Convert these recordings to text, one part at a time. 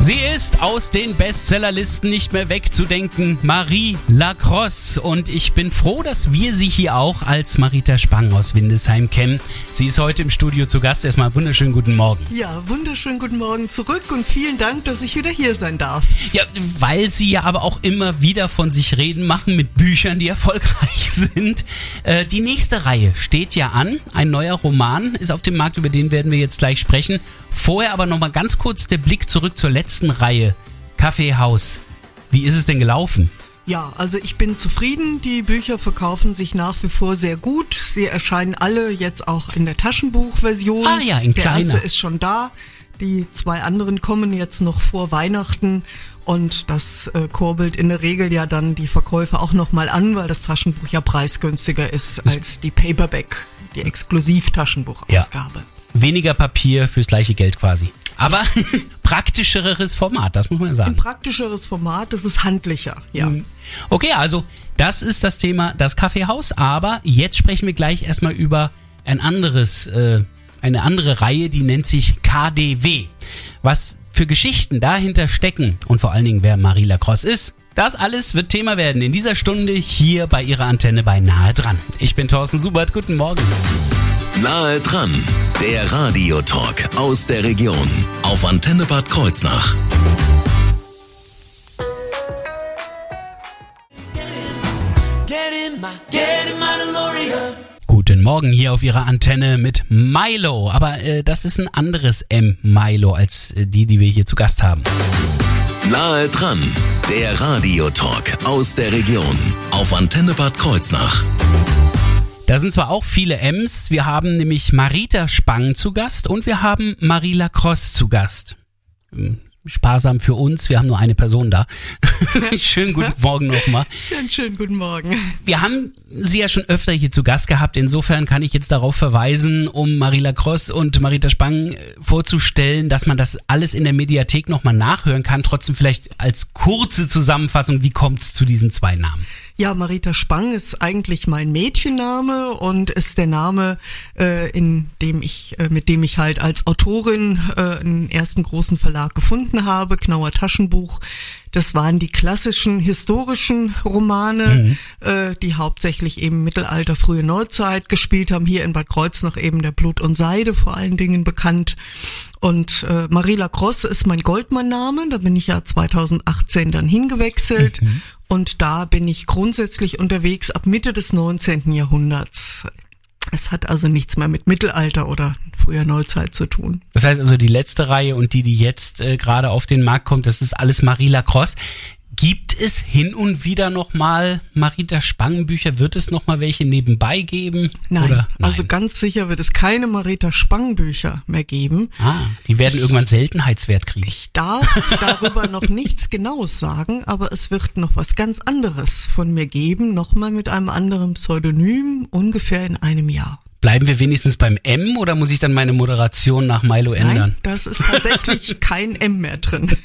Sie ist aus den Bestsellerlisten nicht mehr wegzudenken, Marie Lacrosse. Und ich bin froh, dass wir sie hier auch als Marita Spang aus Windesheim kennen. Sie ist heute im Studio zu Gast. Erstmal wunderschönen guten Morgen. Ja, wunderschönen guten Morgen zurück und vielen Dank, dass ich wieder hier sein darf. Ja, weil Sie ja aber auch immer wieder von sich reden machen mit Büchern, die erfolgreich sind. Äh, die nächste Reihe steht ja an. Ein neuer Roman ist auf dem Markt, über den werden wir jetzt gleich sprechen. Vorher aber nochmal ganz kurz der Blick zurück zur letzten Reihe. Kaffeehaus. Wie ist es denn gelaufen? Ja, also ich bin zufrieden. Die Bücher verkaufen sich nach wie vor sehr gut. Sie erscheinen alle jetzt auch in der Taschenbuchversion. Ah ja, in Der kleiner. erste ist schon da. Die zwei anderen kommen jetzt noch vor Weihnachten. Und das äh, kurbelt in der Regel ja dann die Verkäufe auch nochmal an, weil das Taschenbuch ja preisgünstiger ist als die Paperback, die Exklusiv-Taschenbuchausgabe. Weniger Papier fürs gleiche Geld quasi. Aber praktischeres Format, das muss man Ein sagen. praktischeres Format, das ist handlicher, ja. Okay, also das ist das Thema das Kaffeehaus, aber jetzt sprechen wir gleich erstmal über ein anderes, äh, eine andere Reihe, die nennt sich KDW. Was für Geschichten dahinter stecken und vor allen Dingen wer Marie Lacrosse ist, das alles wird Thema werden in dieser Stunde hier bei ihrer Antenne bei Nahe dran. Ich bin Thorsten Subert, guten Morgen. Nahe dran, der Radiotalk aus der Region auf Antenne Bad Kreuznach. Guten Morgen hier auf Ihrer Antenne mit Milo. Aber äh, das ist ein anderes M Milo als äh, die, die wir hier zu Gast haben. Nahe dran, der Radiotalk aus der Region auf Antenne Bad Kreuznach. Da sind zwar auch viele M's, wir haben nämlich Marita Spang zu Gast und wir haben Marie Lacrosse zu Gast. Hm, Sparsam für uns, wir haben nur eine Person da. Schönen guten Morgen nochmal. Einen schönen guten Morgen. Wir haben Sie ja schon öfter hier zu Gast gehabt. Insofern kann ich jetzt darauf verweisen, um Marie Lacrosse und Marita Spang äh, vorzustellen, dass man das alles in der Mediathek nochmal nachhören kann. Trotzdem vielleicht als kurze Zusammenfassung, wie kommt es zu diesen zwei Namen? Ja, Marita Spang ist eigentlich mein Mädchenname und ist der Name, äh, in dem ich, äh, mit dem ich halt als Autorin äh, einen ersten großen Verlag gefunden habe, Knauer Taschenbuch. Das waren die klassischen historischen Romane, äh, die hauptsächlich eben Mittelalter, frühe Neuzeit gespielt haben. Hier in Bad Kreuznach eben der Blut und Seide vor allen Dingen bekannt. Und äh, Marie Lacrosse ist mein Goldmann-Name. Da bin ich ja 2018 dann hingewechselt. Und da bin ich grundsätzlich unterwegs ab Mitte des 19. Jahrhunderts. Es hat also nichts mehr mit Mittelalter oder früher Neuzeit zu tun. Das heißt also, die letzte Reihe und die, die jetzt äh, gerade auf den Markt kommt, das ist alles Marie Lacrosse. Gibt es hin und wieder nochmal Marita Spang Bücher? Wird es nochmal welche nebenbei geben? Nein, Oder? also ganz sicher wird es keine Marita Spang Bücher mehr geben. Ah, die werden irgendwann Seltenheitswert kriegen. Ich darf darüber noch nichts Genaues sagen, aber es wird noch was ganz anderes von mir geben, nochmal mit einem anderen Pseudonym, ungefähr in einem Jahr. Bleiben wir wenigstens beim M oder muss ich dann meine Moderation nach Milo ändern? Nein, das ist tatsächlich kein M mehr drin.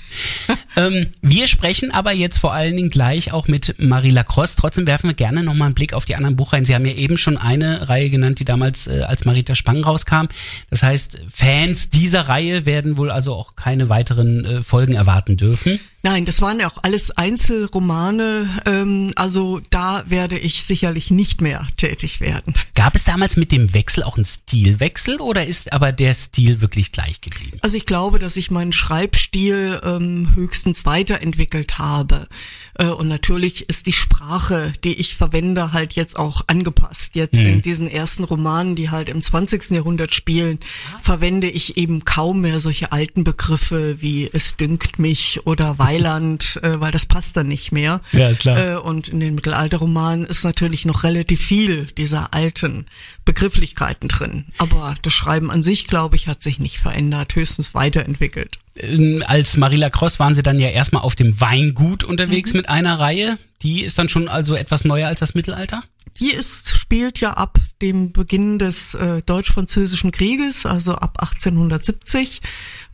Ähm, wir sprechen aber jetzt vor allen Dingen gleich auch mit Marie Lacrosse. Trotzdem werfen wir gerne nochmal einen Blick auf die anderen Buchreihen. Sie haben ja eben schon eine Reihe genannt, die damals äh, als Marita Spang rauskam. Das heißt, Fans dieser Reihe werden wohl also auch keine weiteren äh, Folgen erwarten dürfen. Nein, das waren ja auch alles Einzelromane, ähm, also da werde ich sicherlich nicht mehr tätig werden. Gab es damals mit dem Wechsel auch einen Stilwechsel oder ist aber der Stil wirklich gleich geblieben? Also ich glaube, dass ich meinen Schreibstil ähm, höchstens weiterentwickelt habe. Äh, und natürlich ist die Sprache, die ich verwende, halt jetzt auch angepasst. Jetzt Mhm. in diesen ersten Romanen, die halt im 20. Jahrhundert spielen, verwende ich eben kaum mehr solche alten Begriffe wie es dünkt mich oder Weiland, äh, weil das passt dann nicht mehr. Ja, ist klar. Äh, und in den Mittelalterromanen ist natürlich noch relativ viel dieser alten Begrifflichkeiten drin. Aber das Schreiben an sich, glaube ich, hat sich nicht verändert, höchstens weiterentwickelt. Ähm, Als Marie Lacrosse waren sie dann ja erstmal auf dem Weingut unterwegs mit einer Reihe. Die ist dann schon also etwas neuer als das Mittelalter? Die ist, spielt ja ab dem Beginn des äh, Deutsch-Französischen Krieges, also ab 1870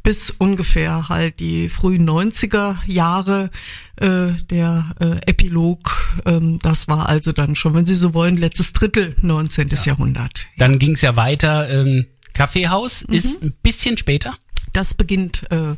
bis ungefähr halt die frühen 90er Jahre äh, der äh, Epilog. Ähm, das war also dann schon, wenn Sie so wollen, letztes Drittel 19. Ja. Jahrhundert. Dann ging es ja weiter. Ähm, Kaffeehaus mhm. ist ein bisschen später. Das beginnt äh,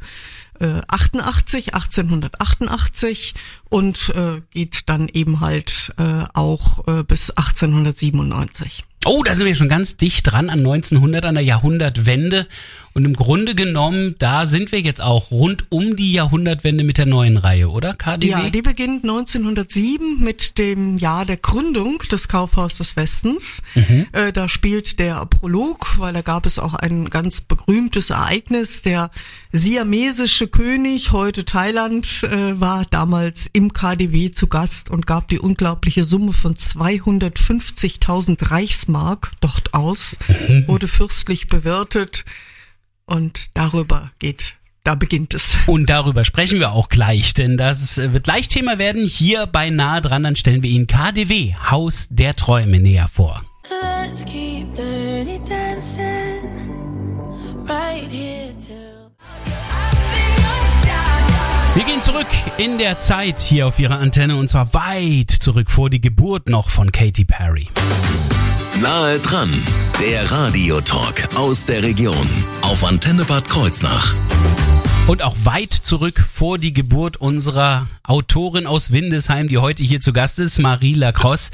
88, 1888 und äh, geht dann eben halt äh, auch äh, bis 1897. Oh, da sind wir schon ganz dicht dran an 1900, an der Jahrhundertwende. Und im Grunde genommen, da sind wir jetzt auch rund um die Jahrhundertwende mit der neuen Reihe, oder KDW? Ja, die beginnt 1907 mit dem Jahr der Gründung des Kaufhaus des Westens. Mhm. Äh, da spielt der Prolog, weil da gab es auch ein ganz berühmtes Ereignis. Der siamesische König, heute Thailand, äh, war damals im KDW zu Gast und gab die unglaubliche Summe von 250.000 Reichsmark dort aus, mhm. wurde fürstlich bewirtet. Und darüber geht da beginnt es. Und darüber sprechen wir auch gleich, denn das wird gleich Thema werden. Hier bei Nahe dran, dann stellen wir Ihnen KDW, Haus der Träume, näher vor. Let's keep dirty dancing, right here till wir gehen zurück in der Zeit hier auf Ihrer Antenne und zwar weit zurück vor die Geburt noch von Katy Perry. Nahe dran, der Radiotalk aus der Region auf Antenne Bad Kreuznach. Und auch weit zurück vor die Geburt unserer Autorin aus Windesheim, die heute hier zu Gast ist, Marie Lacrosse.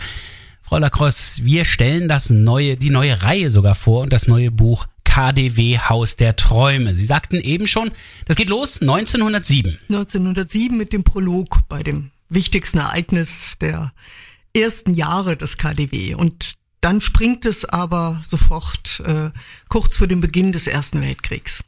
Frau Lacrosse, wir stellen das neue, die neue Reihe sogar vor und das neue Buch KDW Haus der Träume. Sie sagten eben schon, das geht los 1907. 1907 mit dem Prolog bei dem wichtigsten Ereignis der ersten Jahre des KDW. Und dann springt es aber sofort äh, kurz vor dem Beginn des Ersten Weltkriegs.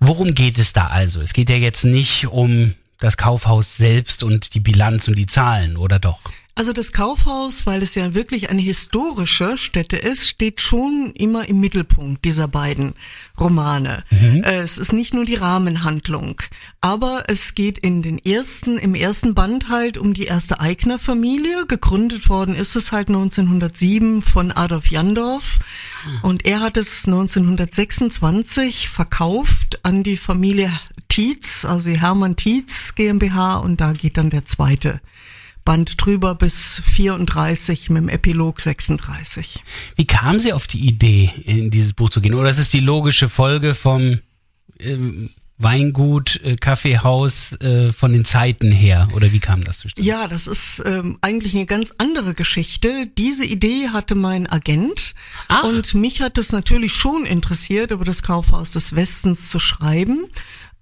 Worum geht es da also? Es geht ja jetzt nicht um das Kaufhaus selbst und die Bilanz und die Zahlen, oder doch? Also das Kaufhaus, weil es ja wirklich eine historische Stätte ist, steht schon immer im Mittelpunkt dieser beiden Romane. Mhm. Äh, es ist nicht nur die Rahmenhandlung, aber es geht in den ersten, im ersten Band halt um die erste Eigner-Familie. Gegründet worden ist es halt 1907 von Adolf Jandorf mhm. und er hat es 1926 verkauft an die Familie Tietz, also die Hermann Tietz GmbH und da geht dann der zweite Band drüber bis 34 mit dem Epilog 36. Wie kam sie auf die Idee, in dieses Buch zu gehen? Oder ist es die logische Folge vom ähm, Weingut, äh, Kaffeehaus äh, von den Zeiten her? Oder wie kam das zustande? Ja, das ist ähm, eigentlich eine ganz andere Geschichte. Diese Idee hatte mein Agent Ach. und mich hat es natürlich schon interessiert, über das Kaufhaus des Westens zu schreiben.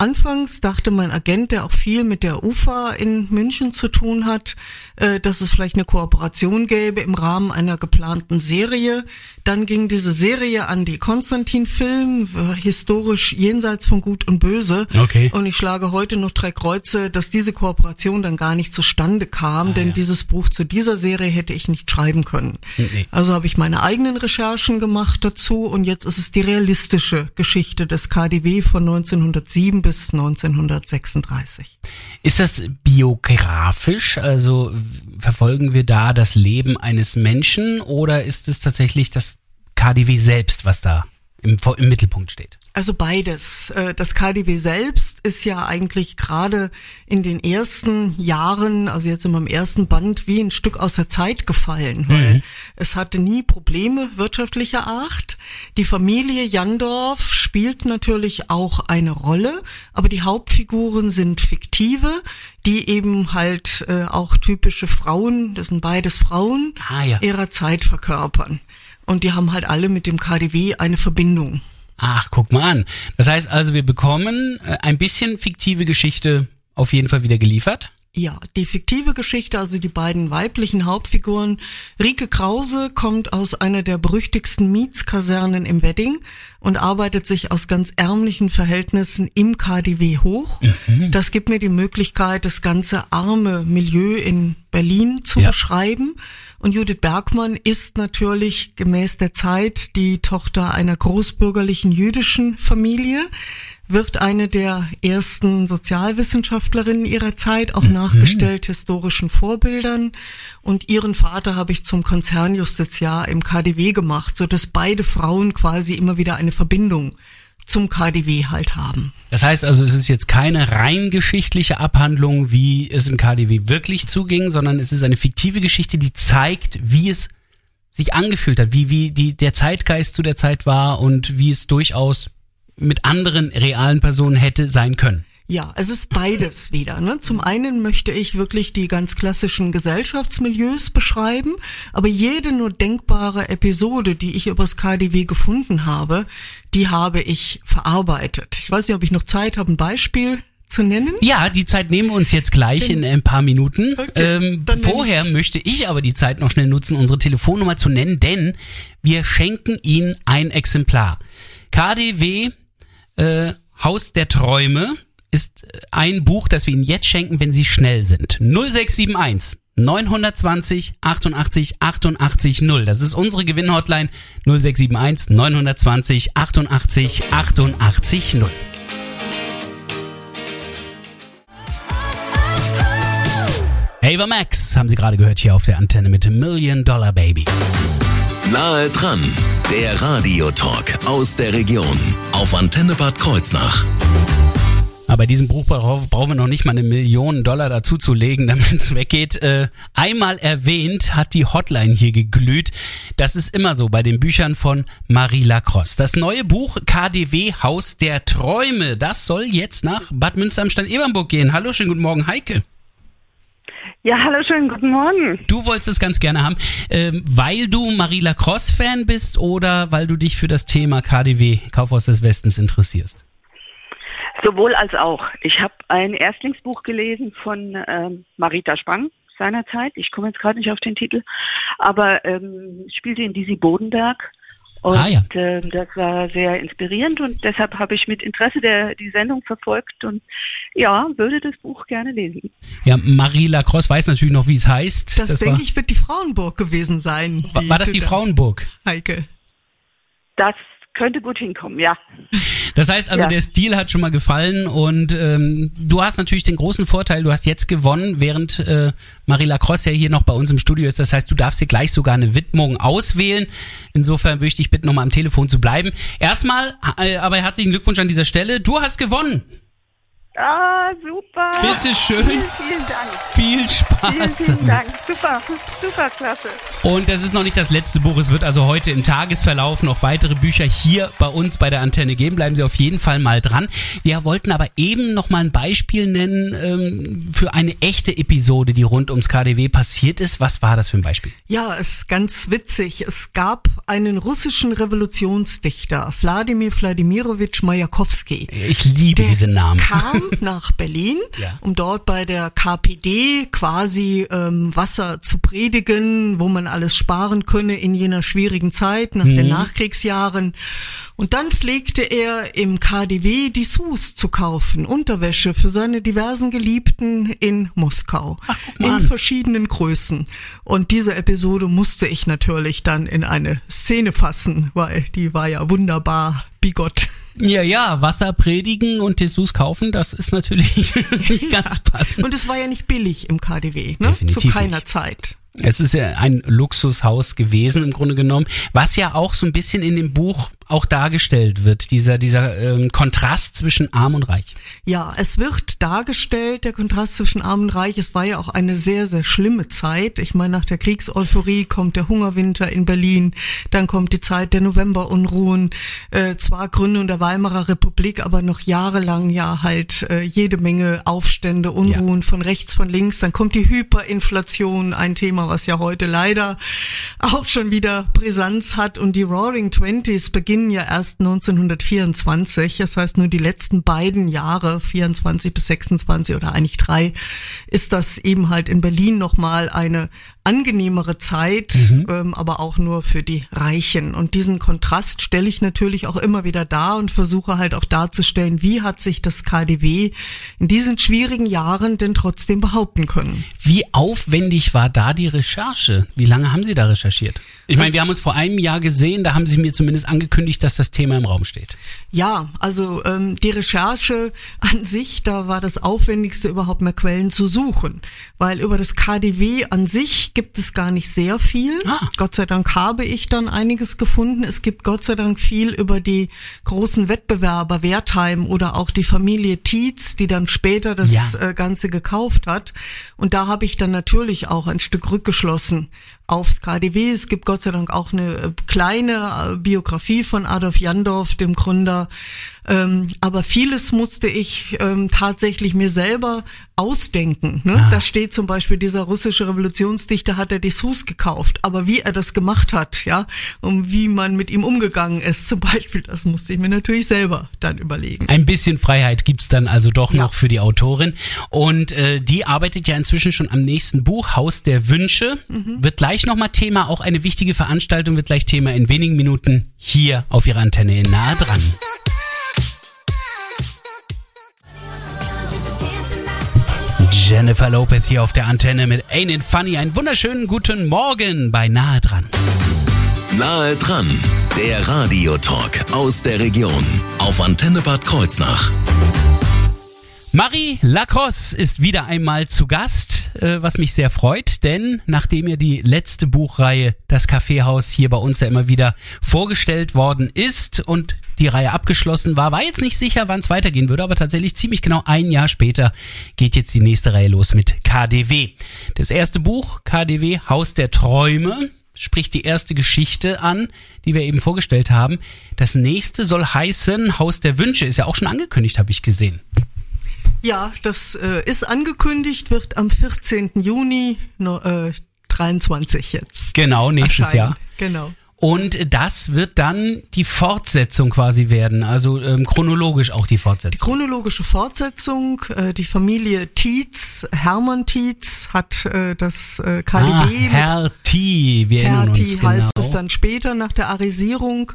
Anfangs dachte mein Agent, der auch viel mit der UFA in München zu tun hat, äh, dass es vielleicht eine Kooperation gäbe im Rahmen einer geplanten Serie. Dann ging diese Serie an die Konstantin-Film, historisch jenseits von Gut und Böse. Okay. Und ich schlage heute noch drei Kreuze, dass diese Kooperation dann gar nicht zustande kam, ah, denn ja. dieses Buch zu dieser Serie hätte ich nicht schreiben können. Nee. Also habe ich meine eigenen Recherchen gemacht dazu und jetzt ist es die realistische Geschichte des KDW von 1907 bis 1936. Ist das biografisch? Also verfolgen wir da das Leben eines Menschen oder ist es tatsächlich das KDW selbst, was da im, im Mittelpunkt steht? Also beides. Äh, das KDW selbst ist ja eigentlich gerade in den ersten Jahren, also jetzt in meinem ersten Band, wie ein Stück aus der Zeit gefallen, weil mhm. es hatte nie Probleme wirtschaftlicher Art. Die Familie Jandorf spielt natürlich auch eine Rolle, aber die Hauptfiguren sind fiktive, die eben halt äh, auch typische Frauen, das sind beides Frauen, ah, ja. ihrer Zeit verkörpern. Und die haben halt alle mit dem KDW eine Verbindung. Ach, guck mal an. Das heißt also, wir bekommen äh, ein bisschen fiktive Geschichte auf jeden Fall wieder geliefert. Ja, die fiktive Geschichte, also die beiden weiblichen Hauptfiguren. Rike Krause kommt aus einer der berüchtigsten Mietskasernen im Wedding und arbeitet sich aus ganz ärmlichen Verhältnissen im KDW hoch. Mhm. Das gibt mir die Möglichkeit, das ganze arme Milieu in Berlin zu Ja. beschreiben. Und Judith Bergmann ist natürlich gemäß der Zeit die Tochter einer großbürgerlichen jüdischen Familie, wird eine der ersten Sozialwissenschaftlerinnen ihrer Zeit, auch nachgestellt historischen Vorbildern. Und ihren Vater habe ich zum Konzernjustiziar im KDW gemacht, so dass beide Frauen quasi immer wieder eine Verbindung zum KDW halt haben. Das heißt also, es ist jetzt keine rein geschichtliche Abhandlung, wie es im KDW wirklich zuging, sondern es ist eine fiktive Geschichte, die zeigt, wie es sich angefühlt hat, wie, wie die, der Zeitgeist zu der Zeit war und wie es durchaus mit anderen realen Personen hätte sein können. Ja, es ist beides wieder. Ne? Zum einen möchte ich wirklich die ganz klassischen Gesellschaftsmilieus beschreiben, aber jede nur denkbare Episode, die ich übers KDW gefunden habe, die habe ich verarbeitet. Ich weiß nicht, ob ich noch Zeit habe, ein Beispiel zu nennen. Ja, die Zeit nehmen wir uns jetzt gleich in ein paar Minuten. Okay, ähm, vorher möchte ich aber die Zeit noch schnell nutzen, unsere Telefonnummer zu nennen, denn wir schenken Ihnen ein Exemplar. KDW äh, Haus der Träume ist ein Buch, das wir Ihnen jetzt schenken, wenn Sie schnell sind. 0671 920 88 88 0. Das ist unsere Gewinnhotline 0671 920 88 88 0. Ava Max haben Sie gerade gehört hier auf der Antenne mit Million Dollar Baby. Nahe dran, der Radiotalk aus der Region auf Antenne Bad Kreuznach. Aber bei diesem Buch brau- brauchen wir noch nicht mal eine Million Dollar dazu zu legen, damit es weggeht. Äh, einmal erwähnt hat die Hotline hier geglüht. Das ist immer so bei den Büchern von Marie Lacrosse. Das neue Buch KDW Haus der Träume, das soll jetzt nach Bad Münster am Stand Ebernburg gehen. Hallo, schönen guten Morgen, Heike. Ja, hallo, schönen guten Morgen. Du wolltest es ganz gerne haben, ähm, weil du Marie Lacrosse-Fan bist oder weil du dich für das Thema KDW, Kaufhaus des Westens, interessierst? Sowohl als auch. Ich habe ein Erstlingsbuch gelesen von ähm, Marita Spang seinerzeit. Ich komme jetzt gerade nicht auf den Titel, aber ähm, spielte in Disi Bodenberg. Und Ah, ja. ähm, das war sehr inspirierend und deshalb habe ich mit Interesse der, die Sendung verfolgt und ja, würde das Buch gerne lesen. Ja, Marie Lacrosse weiß natürlich noch, wie es heißt. Das, war, denke ich, wird die Frauenburg gewesen sein. War, war das die Frauenburg? Heike. Das könnte gut hinkommen, ja. Das heißt also, Ja. der Stil hat schon mal gefallen und ähm, du hast natürlich den großen Vorteil, du hast jetzt gewonnen, während äh, Marie Lacrosse ja hier noch bei uns im Studio ist. Das heißt, du darfst dir gleich sogar eine Widmung auswählen. Insofern würde ich dich bitten, nochmal am Telefon zu bleiben. Erstmal, äh, aber herzlichen Glückwunsch an dieser Stelle. Du hast gewonnen. Ah, super. Bitte schön. Vielen, vielen Dank. Viel Vielen, Spaß. vielen Dank. Super, super klasse. Und das ist noch nicht das letzte Buch. Es wird also heute im Tagesverlauf noch weitere Bücher hier bei uns bei der Antenne geben. Bleiben Sie auf jeden Fall mal dran. Wir wollten aber eben noch mal ein Beispiel nennen ähm, für eine echte Episode, die rund ums KDW passiert ist. Was war das für ein Beispiel? Ja, es ist ganz witzig. Es gab einen russischen Revolutionsdichter, Wladimir Wladimirovich Majakowski. Ich liebe Der diese Namen. kam nach Berlin, Ja. um dort bei der KPD quasi ähm, Wasser zu predigen, wo man alles sparen könne in jener schwierigen Zeit nach den Nachkriegsjahren. Und dann pflegte er im KDW die Sus zu kaufen, Unterwäsche für seine diversen Geliebten in Moskau, mal in verschiedenen Größen. Und diese Episode musste ich natürlich dann in eine Szene fassen, weil die war ja wunderbar bigott. Ja, ja, Wasser predigen und Dessous kaufen, das ist natürlich nicht ganz passend. Und es war ja nicht billig im KDW, ne? Definitiv Zu keiner nicht. Zeit. Es ist ja ein Luxushaus gewesen im Grunde genommen, was ja auch so ein bisschen in dem Buch auch dargestellt wird, dieser, dieser ähm, Kontrast zwischen Arm und Reich. Ja, es wird dargestellt, der Kontrast zwischen Arm und Reich. Es war ja auch eine sehr, sehr schlimme Zeit. Ich meine, nach der Kriegseuphorie kommt der Hungerwinter in Berlin, dann kommt die Zeit der Novemberunruhen, äh, zwar Gründung der Weimarer Republik, aber noch jahrelang ja halt äh, jede Menge Aufstände, Unruhen von rechts, von links. Dann kommt die Hyperinflation, ein Thema, was ja heute leider auch schon wieder Brisanz hat. Und die Roaring Twenties beginnen ja erst 1924. Das heißt, nur die letzten beiden Jahre, 24 bis 26 oder eigentlich drei, ist das eben halt in Berlin nochmal eine angenehmere Zeit, Mhm. ähm, aber auch nur für die Reichen. Und diesen Kontrast stelle ich natürlich auch immer wieder dar und versuche halt auch darzustellen, wie hat sich das KDW in diesen schwierigen Jahren denn trotzdem behaupten können. Wie aufwendig war da die Recherche? Wie lange haben Sie da recherchiert? Ich meine, wir haben uns vor einem Jahr gesehen, da haben Sie mir zumindest angekündigt, dass das Thema im Raum steht. Ja, also ähm, die Recherche an sich, da war das Aufwendigste überhaupt mehr Quellen zu suchen, weil über das KDW an sich gibt es gar nicht sehr viel. Ah. Gott sei Dank habe ich dann einiges gefunden. Es gibt Gott sei Dank viel über die großen Wettbewerber Wertheim oder auch die Familie Tietz, die dann später das Ja. äh, Ganze gekauft hat. Und da habe ich dann natürlich auch ein Stück rückgeschlossen aufs KDW. Es gibt Gott sei Dank auch eine äh, kleine äh, Biografie von Adolf Jandorf, dem Gründer. Ähm, aber vieles musste ich ähm, tatsächlich mir selber ausdenken. Ne? Ah. Da steht zum Beispiel, dieser russische Revolutionsdichter hat er Dessous gekauft. Aber wie er das gemacht hat, ja, und wie man mit ihm umgegangen ist zum Beispiel, das musste ich mir natürlich selber dann überlegen. Ein bisschen Freiheit gibt's dann also doch Ja. noch für die Autorin. Und äh, die arbeitet ja inzwischen schon am nächsten Buch, Haus der Wünsche. Wird gleich nochmal Thema, auch eine wichtige Veranstaltung wird gleich Thema in wenigen Minuten hier auf ihrer Antenne in nahe dran. Jennifer Lopez hier auf der Antenne mit Ain't It Funny. Einen wunderschönen guten Morgen bei Nahe dran. Nahe dran, der Radiotalk aus der Region auf Antenne Bad Kreuznach. Marie Lacrosse ist wieder einmal zu Gast, äh, was mich sehr freut, denn nachdem ja die letzte Buchreihe Das Kaffeehaus hier bei uns ja immer wieder vorgestellt worden ist und die Reihe abgeschlossen war, war jetzt nicht sicher, wann es weitergehen würde, aber tatsächlich ziemlich genau ein Jahr später geht jetzt die nächste Reihe los mit KDW. Das erste Buch, KDW Haus der Träume, spricht die erste Geschichte an, die wir eben vorgestellt haben. Das nächste soll heißen Haus der Wünsche, ist ja auch schon angekündigt, habe ich gesehen. Ja, das äh, ist angekündigt, wird am 14. Juni no, äh, 23 jetzt. Genau, nächstes erscheinen. Jahr. Genau. Und das wird dann die Fortsetzung quasi werden, also ähm, chronologisch auch die Die Fortsetzung. chronologische Fortsetzung, äh, die Familie Tietz, Hermann Tietz, hat äh, das äh, KDW Ah, Herr T, wir erinnern Hertie uns genau. heißt es dann später nach der Arisierung.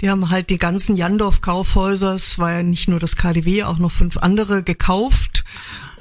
Die haben halt die ganzen Jandorf-Kaufhäuser, es war ja nicht nur das KDW, auch noch fünf andere gekauft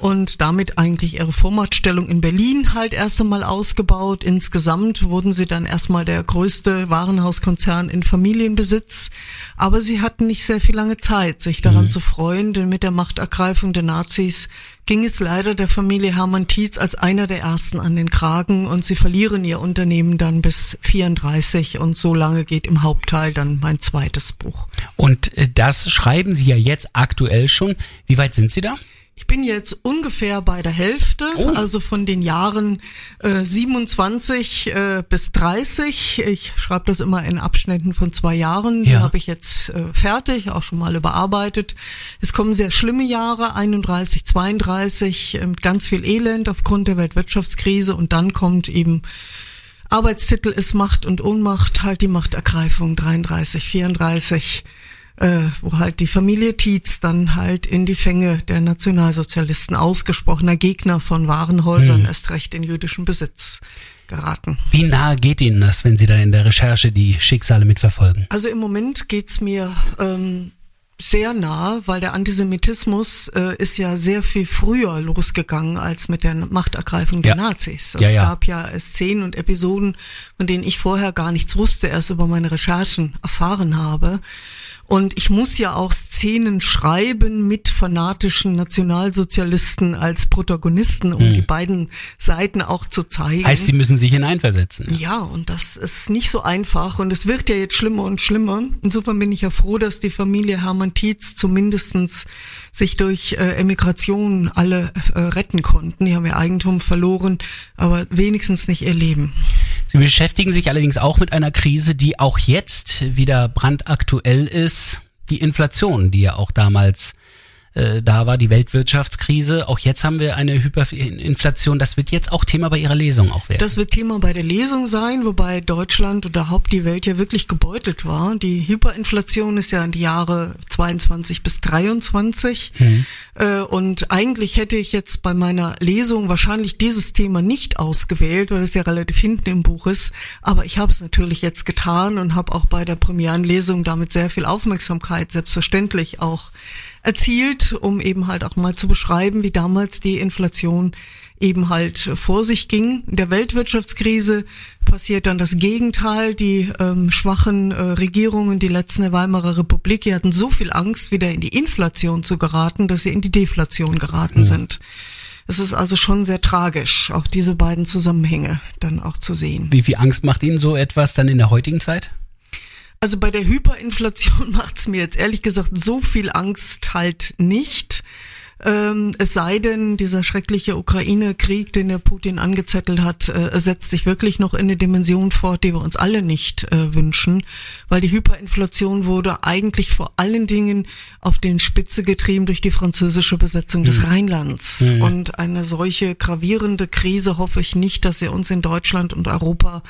und damit eigentlich ihre Vormachtstellung in Berlin halt erst einmal ausgebaut. Insgesamt wurden sie dann erstmal der größte Warenhauskonzern in Familienbesitz. Aber sie hatten nicht sehr viel lange Zeit, sich daran Mhm. zu freuen, denn mit der Machtergreifung der Nazis ging es leider der Familie Hermann Tietz als einer der ersten an den Kragen und sie verlieren ihr Unternehmen dann bis 34 und so lange geht im Hauptteil dann mein zweites Buch. Und äh, das schreiben Sie ja jetzt aktuell schon. Wie weit sind Sie da? Ich bin jetzt ungefähr bei der Hälfte, Oh. also von den Jahren äh, 27 äh, bis 30. Ich schreibe das immer in Abschnitten von zwei Jahren. Die Ja. habe ich jetzt äh, fertig, auch schon mal überarbeitet. Es kommen sehr schlimme Jahre, 31, 32, äh, ganz viel Elend aufgrund der Weltwirtschaftskrise und dann kommt eben Arbeitstitel ist Macht und Ohnmacht, halt die Machtergreifung 33, 34 äh, wo halt die Familie Tietz dann halt in die Fänge der Nationalsozialisten ausgesprochener Gegner von Warenhäusern erst recht in jüdischen Besitz geraten. Wie nahe geht Ihnen das, wenn Sie da in der Recherche die Schicksale mitverfolgen? Also im Moment geht's mir ähm, sehr nah, weil der Antisemitismus äh, ist ja sehr viel früher losgegangen als mit der Machtergreifung der Ja. Nazis. Ja, es ja. gab ja Szenen und Episoden, von denen ich vorher gar nichts wusste, erst über meine Recherchen erfahren habe. Und ich muss ja auch Szenen schreiben mit fanatischen Nationalsozialisten als Protagonisten, um die beiden Seiten auch zu zeigen. Heißt, Sie müssen sich hineinversetzen. Ja, und das ist nicht so einfach und es wird ja jetzt schlimmer und schlimmer. Insofern bin ich ja froh, dass die Familie Hermann Tietz zumindestens sich durch äh, Emigration alle äh, retten konnten. Die haben ihr Eigentum verloren, aber wenigstens nicht ihr Leben. Sie beschäftigen sich allerdings auch mit einer Krise, die auch jetzt wieder brandaktuell ist. Die Inflation, die ja auch damals Äh, da war die Weltwirtschaftskrise. Auch jetzt haben wir eine Hyperinflation. Das wird jetzt auch Thema bei Ihrer Lesung auch werden. Das wird Thema bei der Lesung sein, wobei Deutschland oder überhaupt die Welt ja wirklich gebeutelt war. Die Hyperinflation ist ja in die Jahre 22 bis 23. Mhm. Äh, und eigentlich hätte ich jetzt bei meiner Lesung wahrscheinlich dieses Thema nicht ausgewählt, weil es ja relativ hinten im Buch ist. Aber ich habe es natürlich jetzt getan und habe auch bei der Premierenlesung damit sehr viel Aufmerksamkeit selbstverständlich auch erzielt, um eben halt auch mal zu beschreiben, wie damals die Inflation eben halt vor sich ging. In der Weltwirtschaftskrise passiert dann das Gegenteil. Die ähm, schwachen äh, Regierungen, die letzten der Weimarer Republik, die hatten so viel Angst, wieder in die Inflation zu geraten, dass sie in die Deflation geraten ja. sind. Es ist also schon sehr tragisch, auch diese beiden Zusammenhänge dann auch zu sehen. Wie viel Angst macht Ihnen so etwas dann in der heutigen Zeit? Also bei der Hyperinflation macht's mir jetzt ehrlich gesagt so viel Angst halt nicht. Ähm, es sei denn, dieser schreckliche Ukraine-Krieg, den der Putin angezettelt hat, äh, setzt sich wirklich noch in eine Dimension fort, die wir uns alle nicht äh, wünschen, weil die Hyperinflation wurde eigentlich vor allen Dingen auf den Spitze getrieben durch die französische Besetzung des mhm. Rheinlands. Mhm. Und eine solche gravierende Krise hoffe ich nicht, dass sie uns in Deutschland und Europa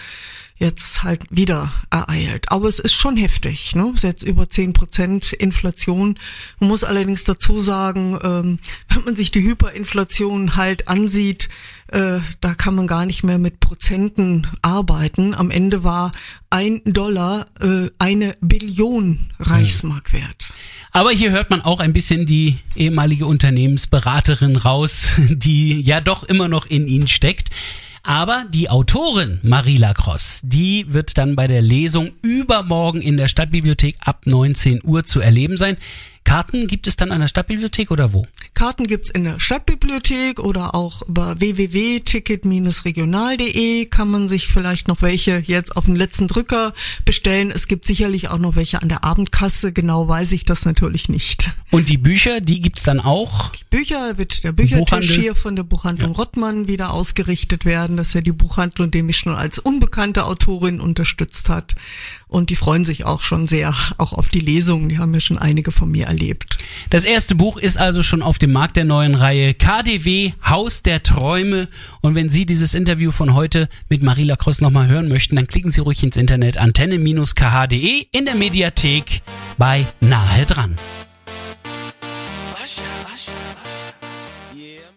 jetzt halt wieder ereilt. Aber es ist schon heftig, ne? Es ist jetzt über zehn Prozent Inflation. Man muss allerdings dazu sagen, ähm, wenn man sich die Hyperinflation halt ansieht, äh, da kann man gar nicht mehr mit Prozenten arbeiten. Am Ende war ein Dollar äh, eine Billion Reichsmark wert. Aber hier hört man auch ein bisschen die ehemalige Unternehmensberaterin raus, die ja doch immer noch in ihnen steckt. Aber die Autorin Marie Lacrosse, die wird dann bei der Lesung übermorgen in der Stadtbibliothek ab 19 Uhr zu erleben sein. Karten gibt es dann an der Stadtbibliothek oder wo? Karten gibt's in der Stadtbibliothek oder auch über www.ticket-regional.de kann man sich vielleicht noch welche jetzt auf den letzten Drücker bestellen. Es gibt sicherlich auch noch welche an der Abendkasse. Genau weiß ich das natürlich nicht. Und die Bücher, die gibt's dann auch? Die Bücher wird der Büchertisch hier von der Buchhandlung ja. Rottmann wieder ausgerichtet werden. Das ist ja die Buchhandlung, die mich schon als unbekannte Autorin unterstützt hat. Und die freuen sich auch schon sehr auch auf die Lesungen. Die haben ja schon einige von mir erlebt. Das erste Buch ist also schon auf dem Markt der neuen Reihe KDW Haus der Träume. Und wenn Sie dieses Interview von heute mit Marie Lacrosse nochmal hören möchten, dann klicken Sie ruhig ins Internet antenne-kh.de in der Mediathek bei Nahe dran.